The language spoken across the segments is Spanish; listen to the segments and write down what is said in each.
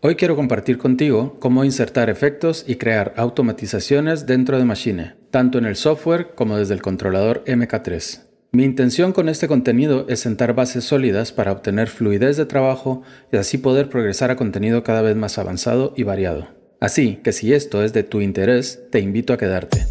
Hoy quiero compartir contigo cómo insertar efectos y crear automatizaciones dentro de Machine, tanto en el software como desde el controlador MK3. Mi intención con este contenido es sentar bases sólidas para obtener fluidez de trabajo y así poder progresar a contenido cada vez más avanzado y variado. Así que si esto es de tu interés, te invito a quedarte.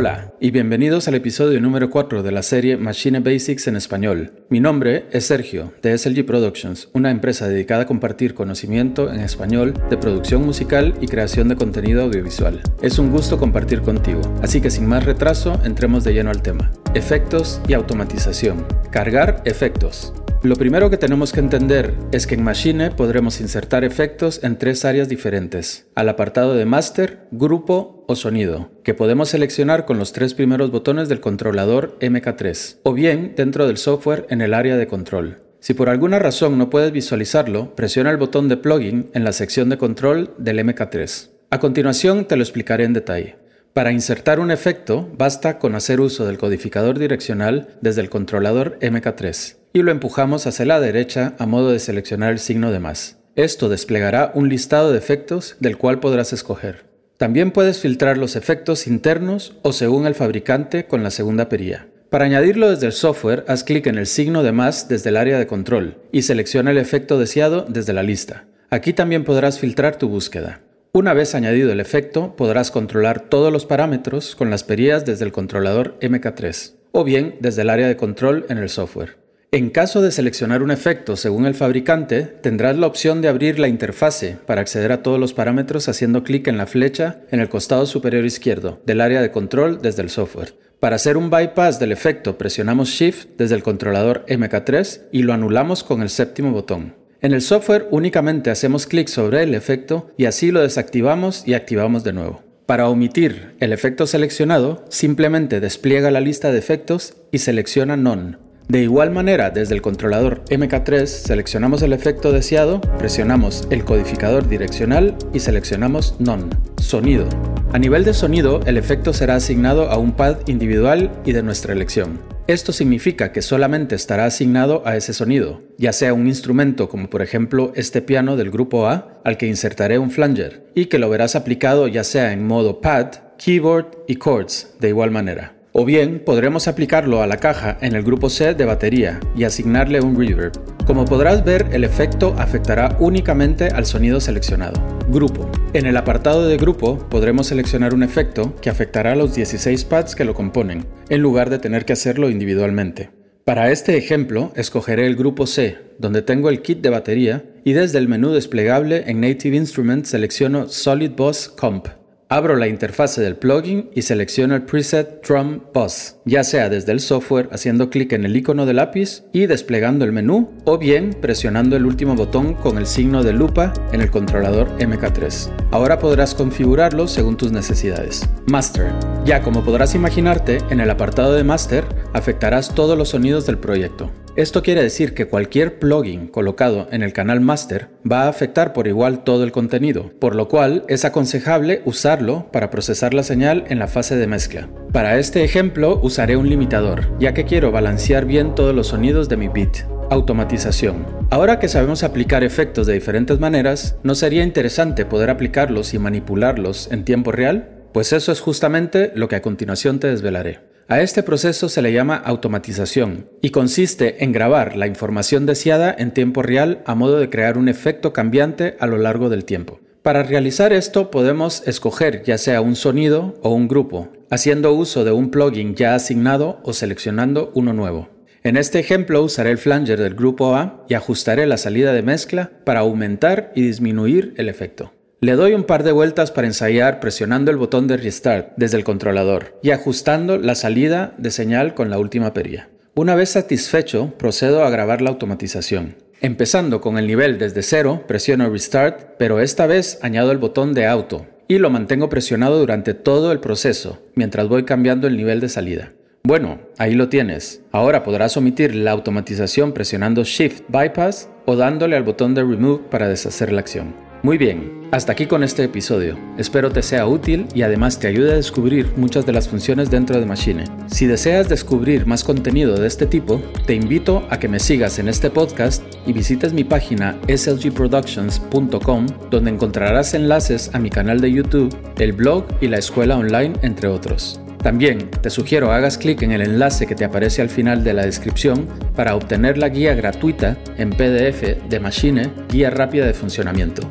Hola y bienvenidos al episodio número 4 de la serie Machine Basics en español. Mi nombre es Sergio de SLG Productions, una empresa dedicada a compartir conocimiento en español de producción musical y creación de contenido audiovisual. Es un gusto compartir contigo, así que sin más retraso entremos de lleno al tema. Efectos y automatización. Cargar efectos. Lo primero que tenemos que entender es que en Machine podremos insertar efectos en tres áreas diferentes, al apartado de Master, Grupo o Sonido, que podemos seleccionar con los tres primeros botones del controlador MK3, o bien dentro del software en el área de control. Si por alguna razón no puedes visualizarlo, presiona el botón de plugin en la sección de control del MK3. A continuación te lo explicaré en detalle. Para insertar un efecto, basta con hacer uso del codificador direccional desde el controlador MK3 y lo empujamos hacia la derecha a modo de seleccionar el signo de más. Esto desplegará un listado de efectos del cual podrás escoger. También puedes filtrar los efectos internos o según el fabricante con la segunda perilla. Para añadirlo desde el software, haz clic en el signo de más desde el área de control y selecciona el efecto deseado desde la lista. Aquí también podrás filtrar tu búsqueda. Una vez añadido el efecto, podrás controlar todos los parámetros con las perillas desde el controlador MK3 o bien desde el área de control en el software. En caso de seleccionar un efecto según el fabricante, tendrás la opción de abrir la interfase para acceder a todos los parámetros haciendo clic en la flecha en el costado superior izquierdo del área de control desde el software. Para hacer un bypass del efecto, presionamos Shift desde el controlador MK3 y lo anulamos con el séptimo botón. En el software únicamente hacemos clic sobre el efecto y así lo desactivamos y activamos de nuevo. Para omitir el efecto seleccionado, simplemente despliega la lista de efectos y selecciona None. De igual manera, desde el controlador MK3 seleccionamos el efecto deseado, presionamos el codificador direccional y seleccionamos None, sonido. A nivel de sonido, el efecto será asignado a un pad individual y de nuestra elección. Esto significa que solamente estará asignado a ese sonido, ya sea un instrumento como por ejemplo este piano del grupo A, al que insertaré un flanger, y que lo verás aplicado ya sea en modo pad, keyboard y chords de igual manera. O bien podremos aplicarlo a la caja en el grupo C de batería y asignarle un reverb. Como podrás ver, el efecto afectará únicamente al sonido seleccionado. Grupo. En el apartado de grupo podremos seleccionar un efecto que afectará a los 16 pads que lo componen, en lugar de tener que hacerlo individualmente. Para este ejemplo, escogeré el grupo C, donde tengo el kit de batería, y desde el menú desplegable en Native Instruments selecciono Solid Boss Comp. Abro la interfase del plugin y selecciono el preset Drum Bus, ya sea desde el software haciendo clic en el icono de lápiz y desplegando el menú, o bien presionando el último botón con el signo de lupa en el controlador MK3. Ahora podrás configurarlo según tus necesidades. Master. Ya como podrás imaginarte, en el apartado de Master afectarás todos los sonidos del proyecto. Esto quiere decir que cualquier plugin colocado en el canal master va a afectar por igual todo el contenido, por lo cual es aconsejable usarlo para procesar la señal en la fase de mezcla. Para este ejemplo usaré un limitador, ya que quiero balancear bien todos los sonidos de mi beat. Automatización. Ahora que sabemos aplicar efectos de diferentes maneras, ¿no sería interesante poder aplicarlos y manipularlos en tiempo real? Pues eso es justamente lo que a continuación te desvelaré. A este proceso se le llama automatización y consiste en grabar la información deseada en tiempo real a modo de crear un efecto cambiante a lo largo del tiempo. Para realizar esto podemos escoger ya sea un sonido o un grupo, haciendo uso de un plugin ya asignado o seleccionando uno nuevo. En este ejemplo usaré el flanger del grupo A y ajustaré la salida de mezcla para aumentar y disminuir el efecto. Le doy un par de vueltas para ensayar presionando el botón de Restart desde el controlador y ajustando la salida de señal con la última perilla. Una vez satisfecho, procedo a grabar la automatización. Empezando con el nivel desde cero, presiono Restart, pero esta vez añado el botón de Auto y lo mantengo presionado durante todo el proceso, mientras voy cambiando el nivel de salida. Bueno, ahí lo tienes. Ahora podrás omitir la automatización presionando Shift Bypass o dándole al botón de Remove para deshacer la acción. Muy bien, hasta aquí con este episodio. Espero te sea útil y además te ayude a descubrir muchas de las funciones dentro de Machine. Si deseas descubrir más contenido de este tipo, te invito a que me sigas en este podcast y visites mi página slgproductions.com donde encontrarás enlaces a mi canal de YouTube, el blog y la escuela online, entre otros. También te sugiero hagas clic en el enlace que te aparece al final de la descripción para obtener la guía gratuita en PDF de Machine, guía rápida de funcionamiento.